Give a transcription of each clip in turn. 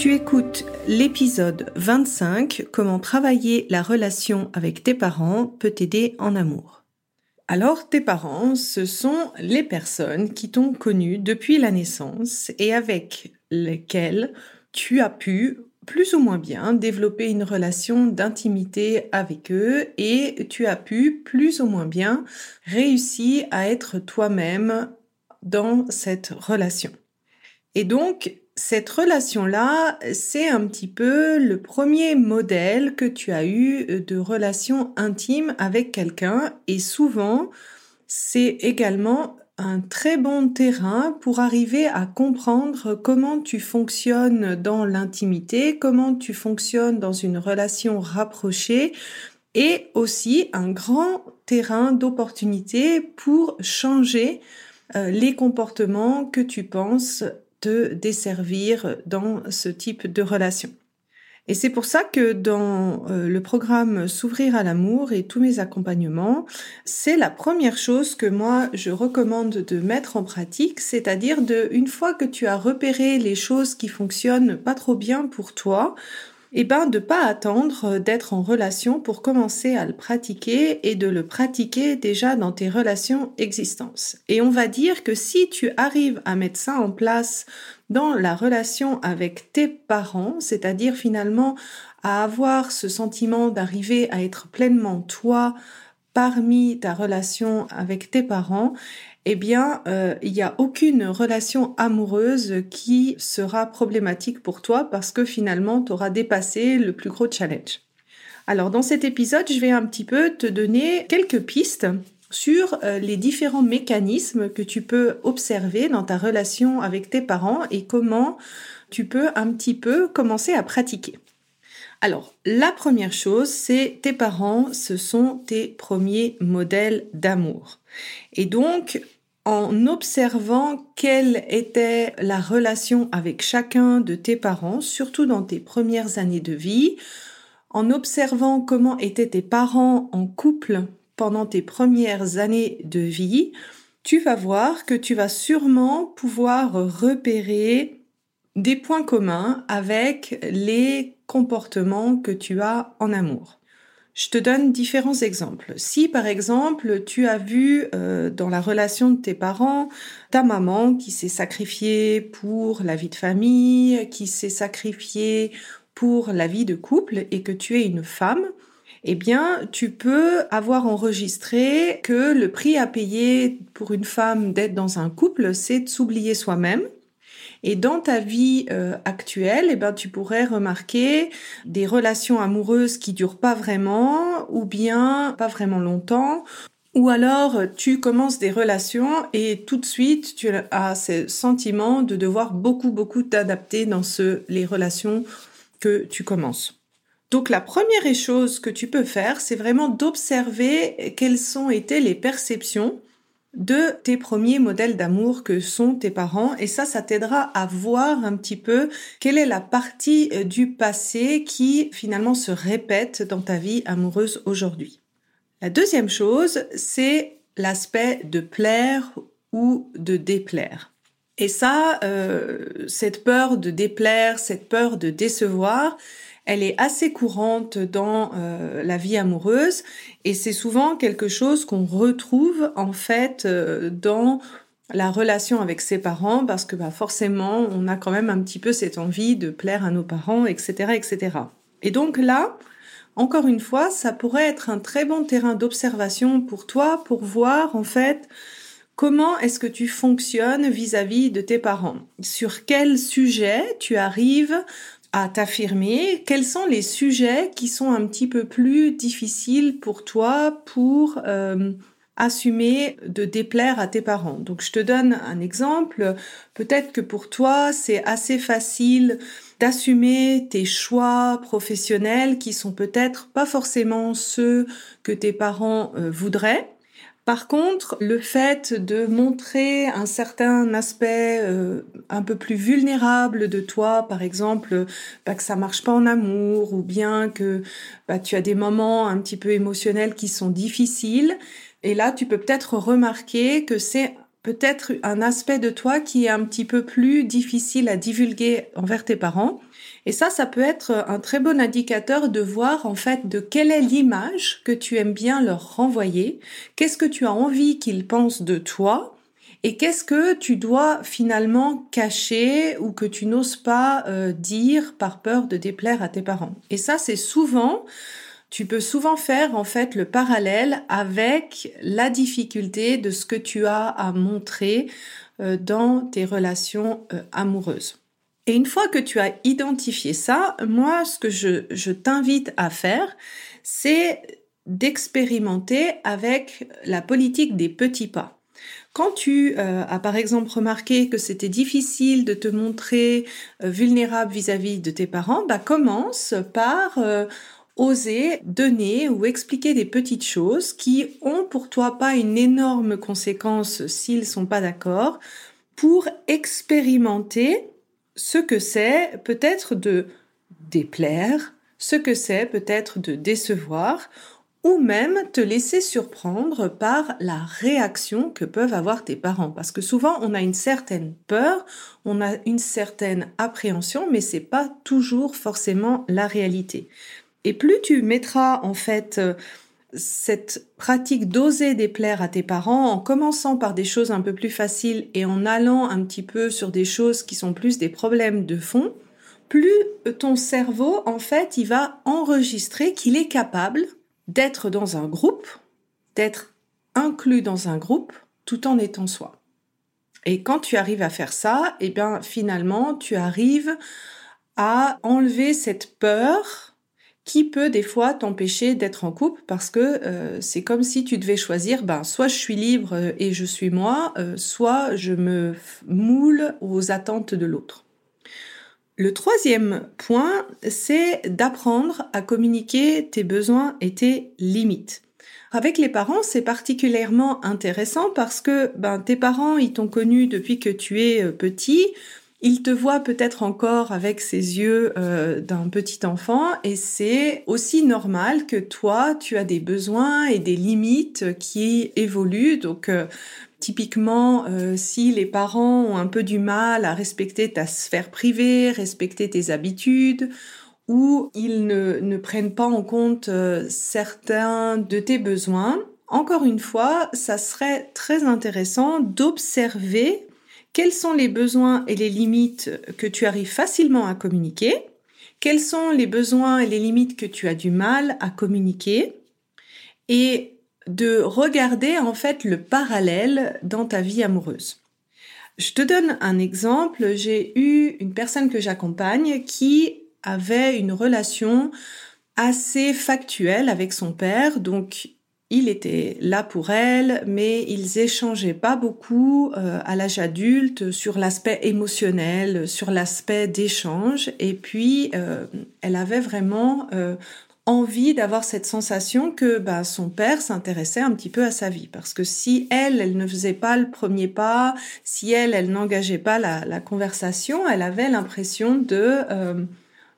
Tu écoutes l'épisode 25 Comment travailler la relation avec tes parents peut t'aider en amour. Alors tes parents, ce sont les personnes qui t'ont connu depuis la naissance et avec lesquelles tu as pu plus ou moins bien développer une relation d'intimité avec eux et tu as pu plus ou moins bien réussir à être toi-même dans cette relation. Et donc, cette relation-là, c'est un petit peu le premier modèle que tu as eu de relation intime avec quelqu'un. Et souvent, c'est également un très bon terrain pour arriver à comprendre comment tu fonctionnes dans l'intimité, comment tu fonctionnes dans une relation rapprochée et aussi un grand terrain d'opportunité pour changer euh, les comportements que tu penses te desservir dans ce type de relation. Et c'est pour ça que dans euh, le programme S'ouvrir à l'amour et tous mes accompagnements, c'est la première chose que moi je recommande de mettre en pratique, c'est-à-dire de une fois que tu as repéré les choses qui fonctionnent pas trop bien pour toi, eh ben de pas attendre d'être en relation pour commencer à le pratiquer et de le pratiquer déjà dans tes relations existantes. Et on va dire que si tu arrives à mettre ça en place dans la relation avec tes parents, c'est-à-dire finalement à avoir ce sentiment d'arriver à être pleinement toi parmi ta relation avec tes parents, eh bien, euh, il n'y a aucune relation amoureuse qui sera problématique pour toi parce que finalement, tu auras dépassé le plus gros challenge. Alors, dans cet épisode, je vais un petit peu te donner quelques pistes sur euh, les différents mécanismes que tu peux observer dans ta relation avec tes parents et comment tu peux un petit peu commencer à pratiquer. Alors, la première chose, c'est tes parents, ce sont tes premiers modèles d'amour. Et donc, en observant quelle était la relation avec chacun de tes parents, surtout dans tes premières années de vie, en observant comment étaient tes parents en couple pendant tes premières années de vie, tu vas voir que tu vas sûrement pouvoir repérer des points communs avec les comportements que tu as en amour. Je te donne différents exemples. Si par exemple tu as vu euh, dans la relation de tes parents ta maman qui s'est sacrifiée pour la vie de famille, qui s'est sacrifiée pour la vie de couple et que tu es une femme, eh bien, tu peux avoir enregistré que le prix à payer pour une femme d'être dans un couple, c'est de s'oublier soi-même et dans ta vie euh, actuelle, eh ben, tu pourrais remarquer des relations amoureuses qui durent pas vraiment ou bien pas vraiment longtemps. Ou alors tu commences des relations et tout de suite tu as ce sentiment de devoir beaucoup beaucoup t'adapter dans ce, les relations que tu commences. Donc la première chose que tu peux faire, c'est vraiment d'observer quelles sont été les perceptions de tes premiers modèles d'amour que sont tes parents et ça, ça t'aidera à voir un petit peu quelle est la partie euh, du passé qui finalement se répète dans ta vie amoureuse aujourd'hui. La deuxième chose, c'est l'aspect de plaire ou de déplaire. Et ça, euh, cette peur de déplaire, cette peur de décevoir, elle est assez courante dans euh, la vie amoureuse et c'est souvent quelque chose qu'on retrouve en fait euh, dans la relation avec ses parents parce que bah, forcément on a quand même un petit peu cette envie de plaire à nos parents, etc., etc. Et donc là, encore une fois, ça pourrait être un très bon terrain d'observation pour toi pour voir en fait comment est-ce que tu fonctionnes vis-à-vis de tes parents Sur quel sujet tu arrives à t'affirmer Quels sont les sujets qui sont un petit peu plus difficiles pour toi pour euh, assumer de déplaire à tes parents? Donc je te donne un exemple. Peut-être que pour toi, c'est assez facile d'assumer tes choix professionnels qui sont peut-être pas forcément ceux que tes parents euh, voudraient. Par contre, le fait de montrer un certain aspect euh, un peu plus vulnérable de toi, par exemple, bah, que ça marche pas en amour ou bien que bah, tu as des moments un petit peu émotionnels qui sont difficiles, et là, tu peux peut-être remarquer que c'est peut-être un aspect de toi qui est un petit peu plus difficile à divulguer envers tes parents. Et ça, ça peut être un très bon indicateur de voir en fait de quelle est l'image que tu aimes bien leur renvoyer, qu'est-ce que tu as envie qu'ils pensent de toi, et qu'est-ce que tu dois finalement cacher ou que tu n'oses pas euh, dire par peur de déplaire à tes parents. Et ça, c'est souvent tu peux souvent faire en fait le parallèle avec la difficulté de ce que tu as à montrer euh, dans tes relations euh, amoureuses. Et une fois que tu as identifié ça, moi, ce que je, t'invite à faire, c'est d'expérimenter avec la politique des petits pas. Quand tu euh, as par exemple remarqué que c'était difficile de te montrer vulnérable vis-à-vis de tes parents, bah commence par oser donner ou expliquer des petites choses qui ont pour toi pas une énorme conséquence s'ils sont pas d'accord pour expérimenter ce que c'est peut-être de déplaire, ce que c'est peut-être de décevoir ou même te laisser surprendre par la réaction que peuvent avoir tes parents parce que souvent on a une certaine peur, on a une certaine appréhension mais c'est pas toujours forcément la réalité. Et plus tu mettras en fait euh, cette pratique d'oser déplaire à tes parents en commençant par des choses un peu plus faciles et en allant un petit peu sur des choses qui sont plus des problèmes de fond, plus ton cerveau, en fait, il va enregistrer qu'il est capable d'être dans un groupe, d'être inclus dans un groupe tout en étant soi. Et quand tu arrives à faire ça, eh bien, finalement, tu arrives à enlever cette peur qui peut des fois t'empêcher d'être en couple parce que euh, c'est comme si tu devais choisir, ben, soit je suis libre euh, et je suis moi, euh, soit je me moule aux attentes de l'autre. Le troisième point, c'est d'apprendre à communiquer tes besoins et tes limites. Avec les parents, c'est particulièrement intéressant parce que ben, tes parents, ils t'ont connu depuis que tu es petit, il te voit peut-être encore avec ses yeux euh, d'un petit enfant et c'est aussi normal que toi, tu as des besoins et des limites qui évoluent. Donc, euh, typiquement, euh, si les parents ont un peu du mal à respecter ta sphère privée, respecter tes habitudes, ou ils ne, ne prennent pas en compte certains de tes besoins, encore une fois, ça serait très intéressant d'observer quels sont les besoins et les limites que tu arrives facilement à communiquer, quels sont les besoins et les limites que tu as du mal à communiquer, et de regarder en fait le parallèle dans ta vie amoureuse. Je te donne un exemple. J'ai eu une personne que j'accompagne qui avait une relation assez factuelle avec son père, donc il était là pour elle, mais ils échangeaient pas beaucoup euh, à l'âge adulte sur l'aspect émotionnel, sur l'aspect d'échange. Et puis, euh, elle avait vraiment euh, envie d'avoir cette sensation que bah, son père s'intéressait un petit peu à sa vie. Parce que si elle, elle ne faisait pas le premier pas, si elle, elle n'engageait pas la, la, conversation, elle avait l'impression de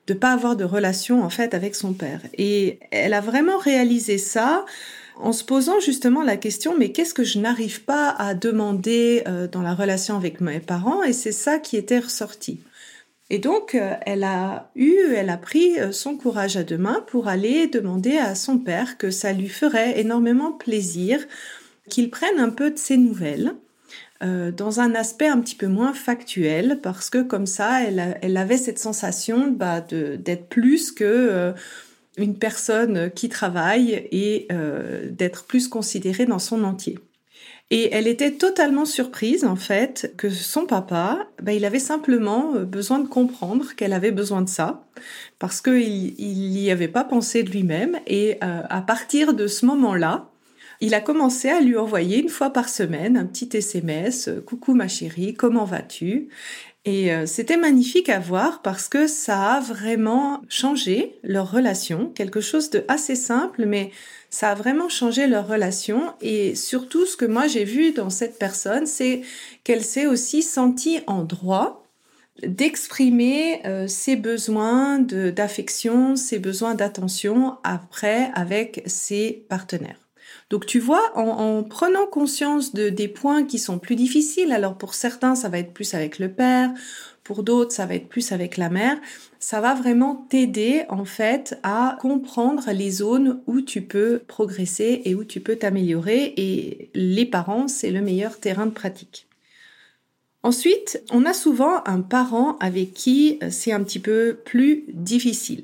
de pas avoir de relation en fait avec son père. Et elle a vraiment réalisé ça en se posant justement la question mais qu'est-ce que je n'arrive pas à demander euh, dans la relation avec mes parents? Et c'est ça qui était ressorti. Et donc euh, elle a eu, elle a pris euh, son courage à deux mains pour aller demander à son père que ça lui ferait énormément plaisir qu'il prenne un peu de ses nouvelles dans un aspect un petit peu moins factuel parce que comme ça elle, elle avait cette sensation bah, d'être plus que une personne qui travaille et euh, d'être plus considérée dans son entier. Et elle était totalement surprise, en fait, que son papa, ben, il avait simplement euh, besoin de comprendre qu'elle avait besoin de ça, parce qu'il n'y avait pas pensé de lui-même. Et euh, à partir de ce moment-là, il a commencé à lui envoyer une fois par semaine un petit SMS, euh, coucou ma chérie, comment vas-tu? Et c'était magnifique à voir parce que ça a vraiment changé leur relation, quelque chose de assez simple, mais ça a vraiment changé leur relation et surtout ce que moi j'ai vu dans cette personne, c'est qu'elle s'est aussi sentie en droit d'exprimer euh, ses besoins d'affection, ses besoins d'attention après avec ses partenaires. Donc tu vois, en, en prenant conscience de des points qui sont plus difficiles, alors pour certains ça va être plus avec le père, pour d'autres, ça va être plus avec la mère. Ça va vraiment t'aider en fait à comprendre les zones où tu peux progresser et où tu peux t'améliorer. Et les parents, c'est le meilleur terrain de pratique. Ensuite, on a souvent un parent avec qui c'est un petit peu plus difficile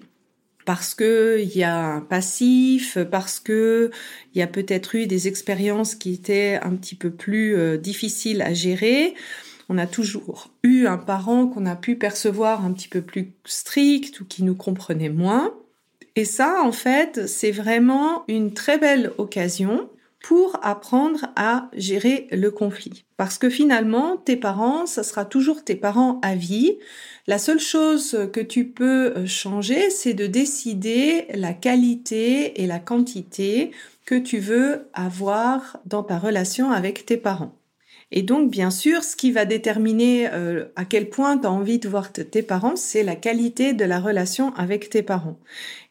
parce que il y a un passif, parce que il y a peut-être eu des expériences qui étaient un petit peu plus euh, difficiles à gérer on a toujours eu un parent qu'on a pu percevoir un petit peu plus strict ou qui nous comprenait moins. Et ça, en fait, c'est vraiment une très belle occasion pour apprendre à gérer le conflit. Parce que finalement, tes parents, ça sera toujours tes parents à vie. La seule chose que tu peux changer, c'est de décider la qualité et la quantité que tu veux avoir dans ta relation avec tes parents. Et donc, bien sûr, ce qui va déterminer euh, à quel point tu as envie de voir tes parents, c'est la qualité de la relation avec tes parents.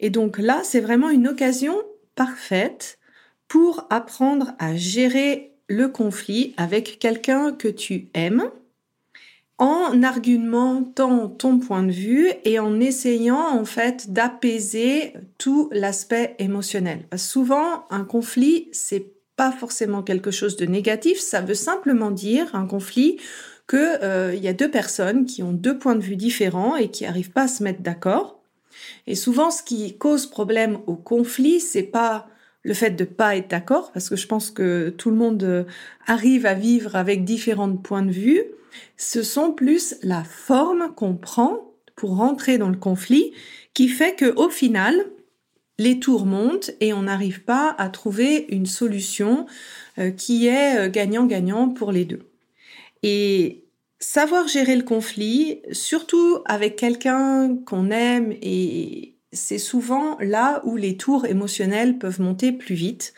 Et donc là, c'est vraiment une occasion parfaite pour apprendre à gérer le conflit avec quelqu'un que tu aimes en argumentant ton point de vue et en essayant en fait d'apaiser tout l'aspect émotionnel. Souvent, un conflit, c'est pas forcément quelque chose de négatif, ça veut simplement dire un conflit que euh, il y a deux personnes qui ont deux points de vue différents et qui arrivent pas à se mettre d'accord. Et souvent, ce qui cause problème au conflit, c'est pas le fait de pas être d'accord, parce que je pense que tout le monde euh, arrive à vivre avec différents points de vue. Ce sont plus la forme qu'on prend pour rentrer dans le conflit qui fait que au final, les tours montent et on n'arrive pas à trouver une solution euh, qui est euh, gagnant-gagnant pour les deux. Et savoir gérer le conflit, surtout avec quelqu'un qu'on aime, et c'est souvent là où les tours émotionnels peuvent monter plus vite.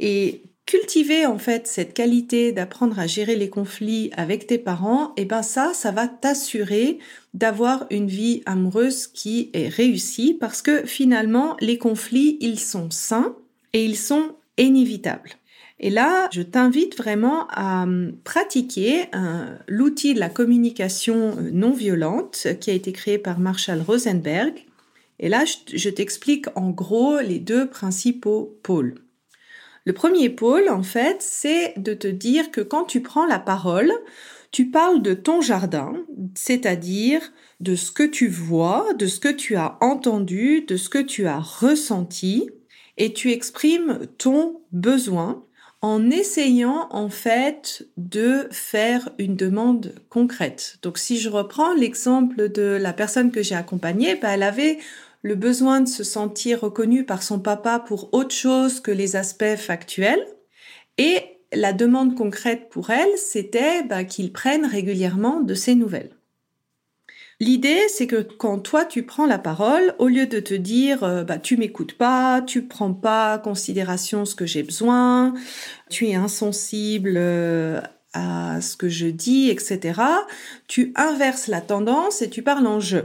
Et cultiver en fait cette qualité d'apprendre à gérer les conflits avec tes parents, et eh ben ça, ça va t'assurer d'avoir une vie amoureuse qui est réussie parce que finalement les conflits, ils sont sains et ils sont inévitables. Et là, je t'invite vraiment à hum, pratiquer l'outil de la communication euh, non violente qui a été créé par Marshall Rosenberg. Et là, je t'explique en gros les deux principaux pôles. Le premier pôle, en fait, c'est de te dire que quand tu prends la parole, tu parles de ton jardin, c'est-à-dire de ce que tu vois, de ce que tu as entendu, de ce que tu as ressenti, et tu exprimes ton besoin en essayant en fait de faire une demande concrète. Donc si je reprends l'exemple de la personne que j'ai accompagnée, ben, elle avait le besoin de se sentir reconnu par son papa pour autre chose que les aspects factuels. Et la demande concrète pour elle, c'était bah, qu'il prenne régulièrement de ses nouvelles. L'idée, c'est que quand toi tu prends la parole, au lieu de te dire euh, bah tu m'écoutes pas, tu prends pas considération ce que j'ai besoin, tu es insensible euh, à ce que je dis, etc. Tu inverses la tendance et tu parles en jeu.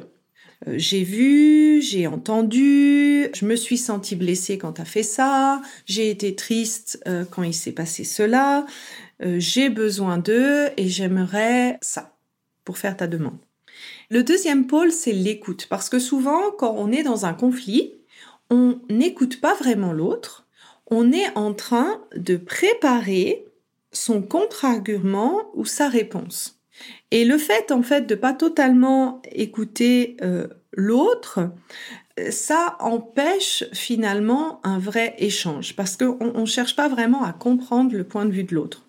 Euh, j'ai vu, j'ai entendu, je me suis sentie blessée quand tu as fait ça, j'ai été triste euh, quand il s'est passé cela, euh, j'ai besoin d'eux et j'aimerais ça pour faire ta demande. Le deuxième pôle, c'est l'écoute, parce que souvent, quand on est dans un conflit, on n'écoute pas vraiment l'autre, on est en train de préparer son contre-argument ou sa réponse. Et le fait, en fait, de pas totalement écouter euh, l'autre, ça empêche finalement un vrai échange parce qu'on ne cherche pas vraiment à comprendre le point de vue de l'autre.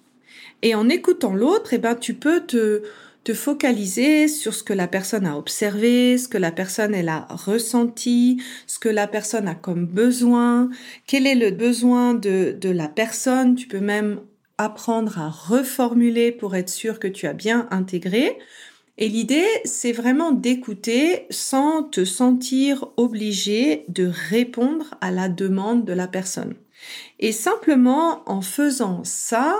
Et en écoutant l'autre, eh ben, tu peux te, te focaliser sur ce que la personne a observé, ce que la personne elle a ressenti, ce que la personne a comme besoin, quel est le besoin de, de la personne. Tu peux même apprendre à reformuler pour être sûr que tu as bien intégré. Et l'idée, c'est vraiment d'écouter sans te sentir obligé de répondre à la demande de la personne. Et simplement en faisant ça,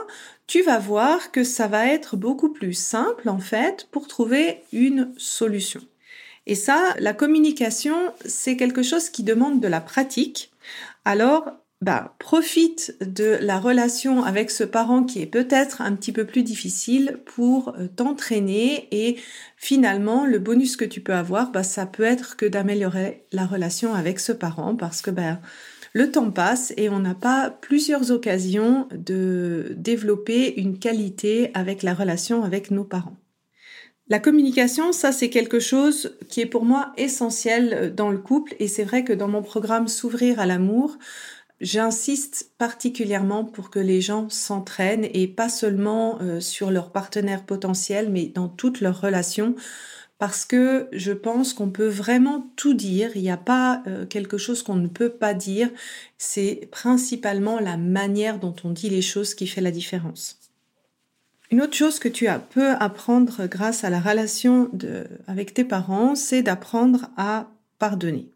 tu vas voir que ça va être beaucoup plus simple en fait pour trouver une solution. Et ça, la communication, c'est quelque chose qui demande de la pratique. Alors, bah, profite de la relation avec ce parent qui est peut-être un petit peu plus difficile pour euh, t'entraîner et finalement le bonus que tu peux avoir, bah, ça peut être que d'améliorer la relation avec ce parent parce que bah, le temps passe et on n'a pas plusieurs occasions de développer une qualité avec la relation avec nos parents. La communication, ça c'est quelque chose qui est pour moi essentiel dans le couple et c'est vrai que dans mon programme S'ouvrir à l'amour, J'insiste particulièrement pour que les gens s'entraînent et pas seulement euh, sur leur partenaire potentiel, mais dans toutes leurs relations parce que je pense qu'on peut vraiment tout dire. Il n'y a pas euh, quelque chose qu'on ne peut pas dire. C'est principalement la manière dont on dit les choses qui fait la différence. Une autre chose que tu as peux apprendre grâce à la relation avec tes parents, c'est d'apprendre à pardonner.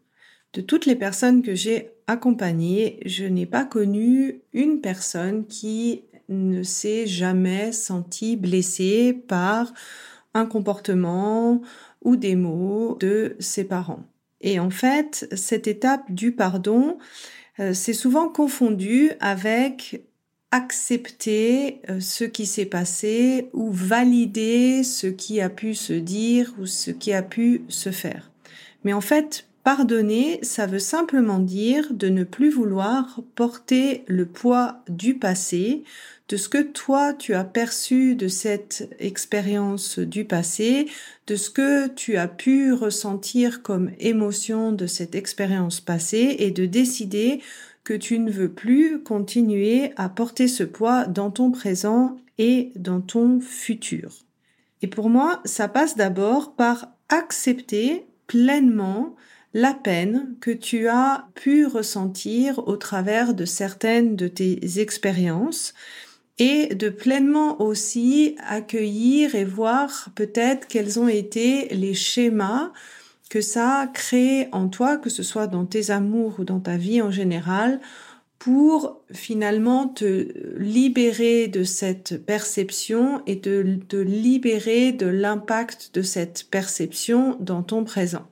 De toutes les personnes que j'ai accompagnées, je n'ai pas connu une personne qui ne s'est jamais sentie blessée par un comportement ou des mots de ses parents. Et en fait, cette étape du pardon, euh, c'est souvent confondu avec accepter euh, ce qui s'est passé ou valider ce qui a pu se dire ou ce qui a pu se faire. Mais en fait, pardonner, ça veut simplement dire de ne plus vouloir porter le poids du passé, de ce que toi tu as perçu de cette expérience du passé, de ce que tu as pu ressentir comme émotion de cette expérience passée et de décider que tu ne veux plus continuer à porter ce poids dans ton présent et dans ton futur. Et pour moi, ça passe d'abord par accepter pleinement la peine que tu as pu ressentir au travers de certaines de tes expériences et de pleinement aussi accueillir et voir peut-être quels ont été les schémas que ça a créé en toi, que ce soit dans tes amours ou dans ta vie en général, pour finalement te libérer de cette perception et te libérer de l'impact de cette perception dans ton présent.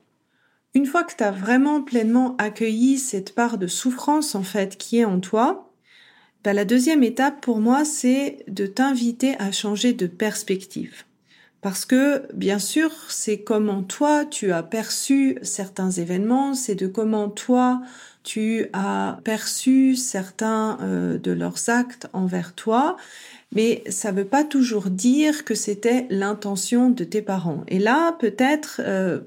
Une fois que tu as vraiment pleinement accueilli cette part de souffrance en fait qui est en toi, bah, la deuxième étape pour moi, c'est de t'inviter à changer de perspective. Parce que, bien sûr, c'est comment toi tu as perçu certains événements, c'est de comment toi tu as perçu certains euh, de leurs actes envers toi, mais ça ne veut pas toujours dire que c'était l'intention de tes parents. Et là, peut-être euh,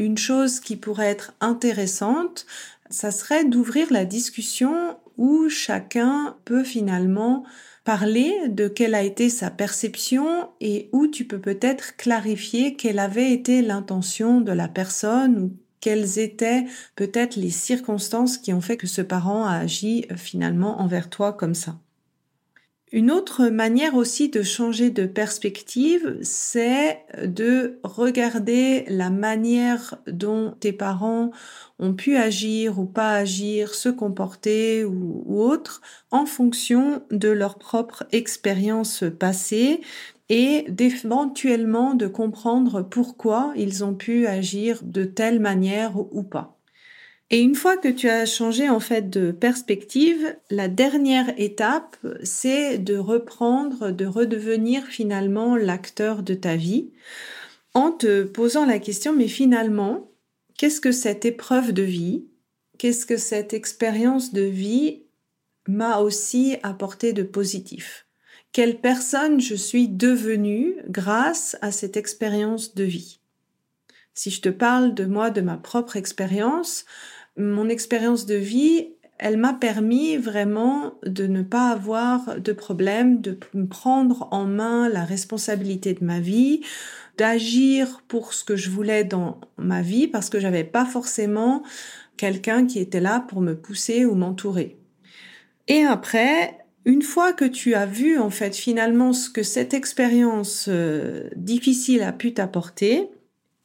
une chose qui pourrait être intéressante, ça serait d'ouvrir la discussion où chacun peut finalement parler de quelle a été sa perception et où tu peux peut-être clarifier quelle avait été l'intention de la personne ou quelles étaient peut-être les circonstances qui ont fait que ce parent a agi euh, finalement envers toi comme ça. Une autre manière aussi de changer de perspective, c'est de regarder la manière dont tes parents ont pu agir ou pas agir, se comporter ou, autre en fonction de leur propre expérience passée et d'éventuellement de comprendre pourquoi ils ont pu agir de telle manière ou pas. Et une fois que tu as changé en fait de perspective, la dernière étape, c'est de reprendre, de redevenir finalement l'acteur de ta vie. En te posant la question, mais finalement, qu'est-ce que cette épreuve de vie, qu'est-ce que cette expérience de vie m'a aussi apporté de positif? Quelle personne je suis devenue grâce à cette expérience de vie? Si je te parle de moi, de ma propre expérience, mon expérience de vie, elle m'a permis vraiment de ne pas avoir de problème, de prendre en main la responsabilité de ma vie, d'agir pour ce que je voulais dans ma vie parce que j'avais pas forcément quelqu'un qui était là pour me pousser ou m'entourer. Et après, une fois que tu as vu en fait finalement ce que cette expérience euh, difficile a pu t'apporter,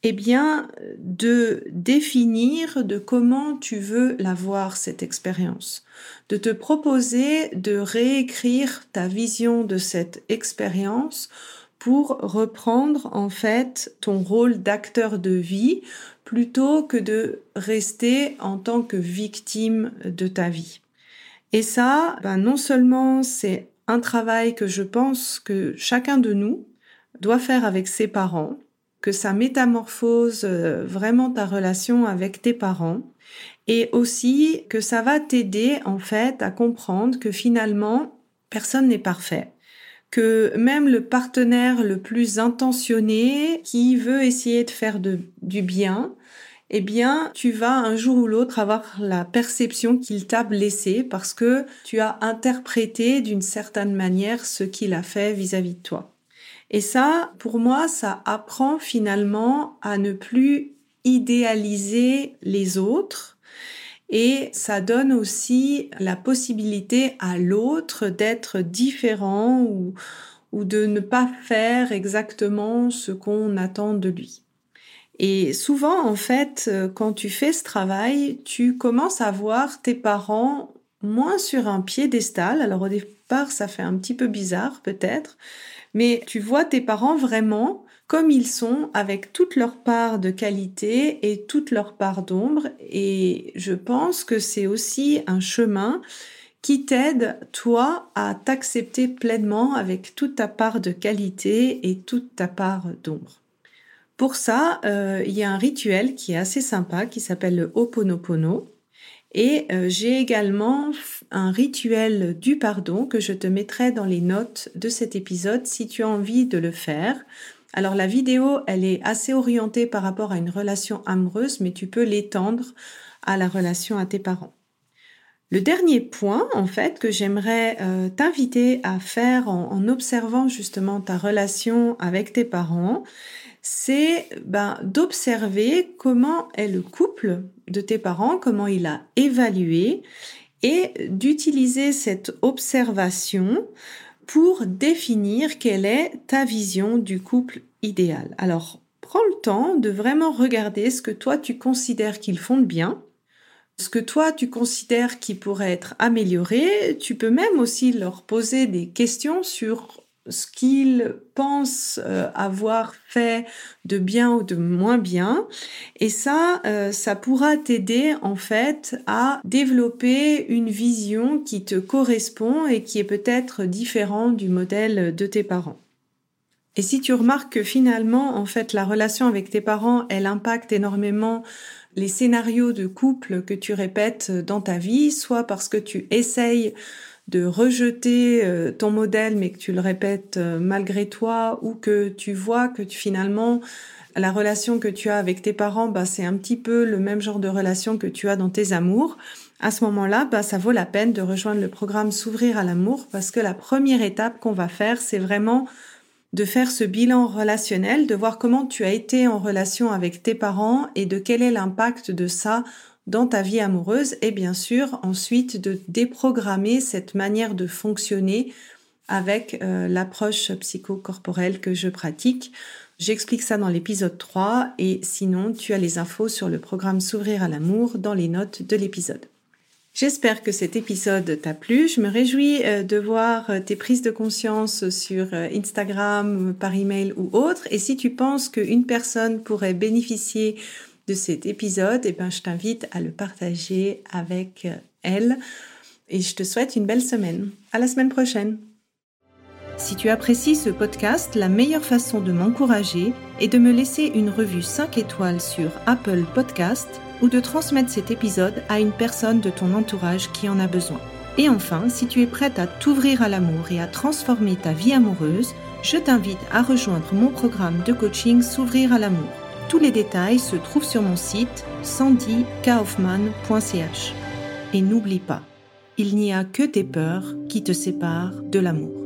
eh bien de définir de comment tu veux la voir cette expérience, de te proposer de réécrire ta vision de cette expérience pour reprendre en fait ton rôle d'acteur de vie plutôt que de rester en tant que victime de ta vie. Et ça, ben non seulement c'est un travail que je pense que chacun de nous doit faire avec ses parents, que ça métamorphose euh, vraiment ta relation avec tes parents, et aussi que ça va t'aider en fait à comprendre que finalement personne n'est parfait que même le partenaire le plus intentionné qui veut essayer de faire du bien, eh bien, tu vas un jour ou l'autre avoir la perception qu'il t'a blessé parce que tu as interprété d'une certaine manière ce qu'il a fait vis-à-vis de toi. Et ça, pour moi, ça apprend finalement à ne plus idéaliser les autres et ça donne aussi la possibilité à l'autre d'être différent ou, ou de ne pas faire exactement ce qu'on attend de lui. Et souvent, en fait, quand tu fais ce travail, tu commences à voir tes parents moins sur un piédestal. Alors au départ, ça fait un petit peu bizarre peut-être, mais tu vois tes parents vraiment comme ils sont, avec toute leur part de qualité et toute leur part d'ombre. Et je pense que c'est aussi un chemin qui t'aide, toi, à t'accepter pleinement avec toute ta part de qualité et toute ta part d'ombre. Pour ça, euh, il y a un rituel qui est assez sympa qui s'appelle le Ho'oponopono. Et euh, j'ai également un rituel du pardon que je te mettrai dans les notes de cet épisode si tu as envie de le faire. Alors la vidéo, elle est assez orientée par rapport à une relation amoureuse, mais tu peux l'étendre à la relation à tes parents. Le dernier point, en fait, que j'aimerais euh, t'inviter à faire en, observant justement ta relation avec tes parents, c'est ben, d'observer comment est le couple de tes parents, comment il a évalué, et d'utiliser cette observation pour définir quelle est ta vision du couple idéal. Alors, prends le temps de vraiment regarder ce que toi tu considères qu'ils font de bien, ce que toi tu considères qui pourrait être amélioré. Tu peux même aussi leur poser des questions sur ce qu'ils pensent euh, avoir fait de bien ou de moins bien. Et ça, euh, ça pourra t'aider en fait à développer une vision qui te correspond et qui est peut-être différent du modèle de tes parents. Et si tu remarques que finalement, en fait, la relation avec tes parents, elle impacte énormément les scénarios de couple que tu répètes dans ta vie, soit parce que tu essayes de rejeter euh, ton modèle mais que tu le répètes euh, malgré toi ou que tu vois que finalement la relation que tu as avec tes parents bah c'est un petit peu le même genre de relation que tu as dans tes amours. À ce moment-là bah ça vaut la peine de rejoindre le programme s'ouvrir à l'amour parce que la première étape qu'on va faire c'est vraiment de faire ce bilan relationnel, de voir comment tu as été en relation avec tes parents et de quel est l'impact de ça dans ta vie amoureuse et bien sûr ensuite de déprogrammer cette manière de fonctionner avec euh, l'approche psychocorporelle que je pratique. J'explique ça dans l'épisode 3 et sinon tu as les infos sur le programme S'ouvrir à l'amour dans les notes de l'épisode. J'espère que cet épisode t'a plu. Je me réjouis euh, de voir euh, tes prises de conscience sur Instagram, par email ou autre. Et si tu penses qu'une personne pourrait bénéficier de cet épisode, et eh ben, je t'invite à le partager avec elle. Et je te souhaite une belle semaine. À la semaine prochaine. Si tu apprécies ce podcast, la meilleure façon de m'encourager est de me laisser une revue 5 étoiles sur Apple Podcast ou de transmettre cet épisode à une personne de ton entourage qui en a besoin. Et enfin, si tu es prête à t'ouvrir à l'amour et à transformer ta vie amoureuse, je t'invite à rejoindre mon programme de coaching S'ouvrir à l'amour. Tous les détails se trouvent sur mon site sandykaufman.ch. Et n'oublie pas, il n'y a que tes peurs qui te séparent de l'amour.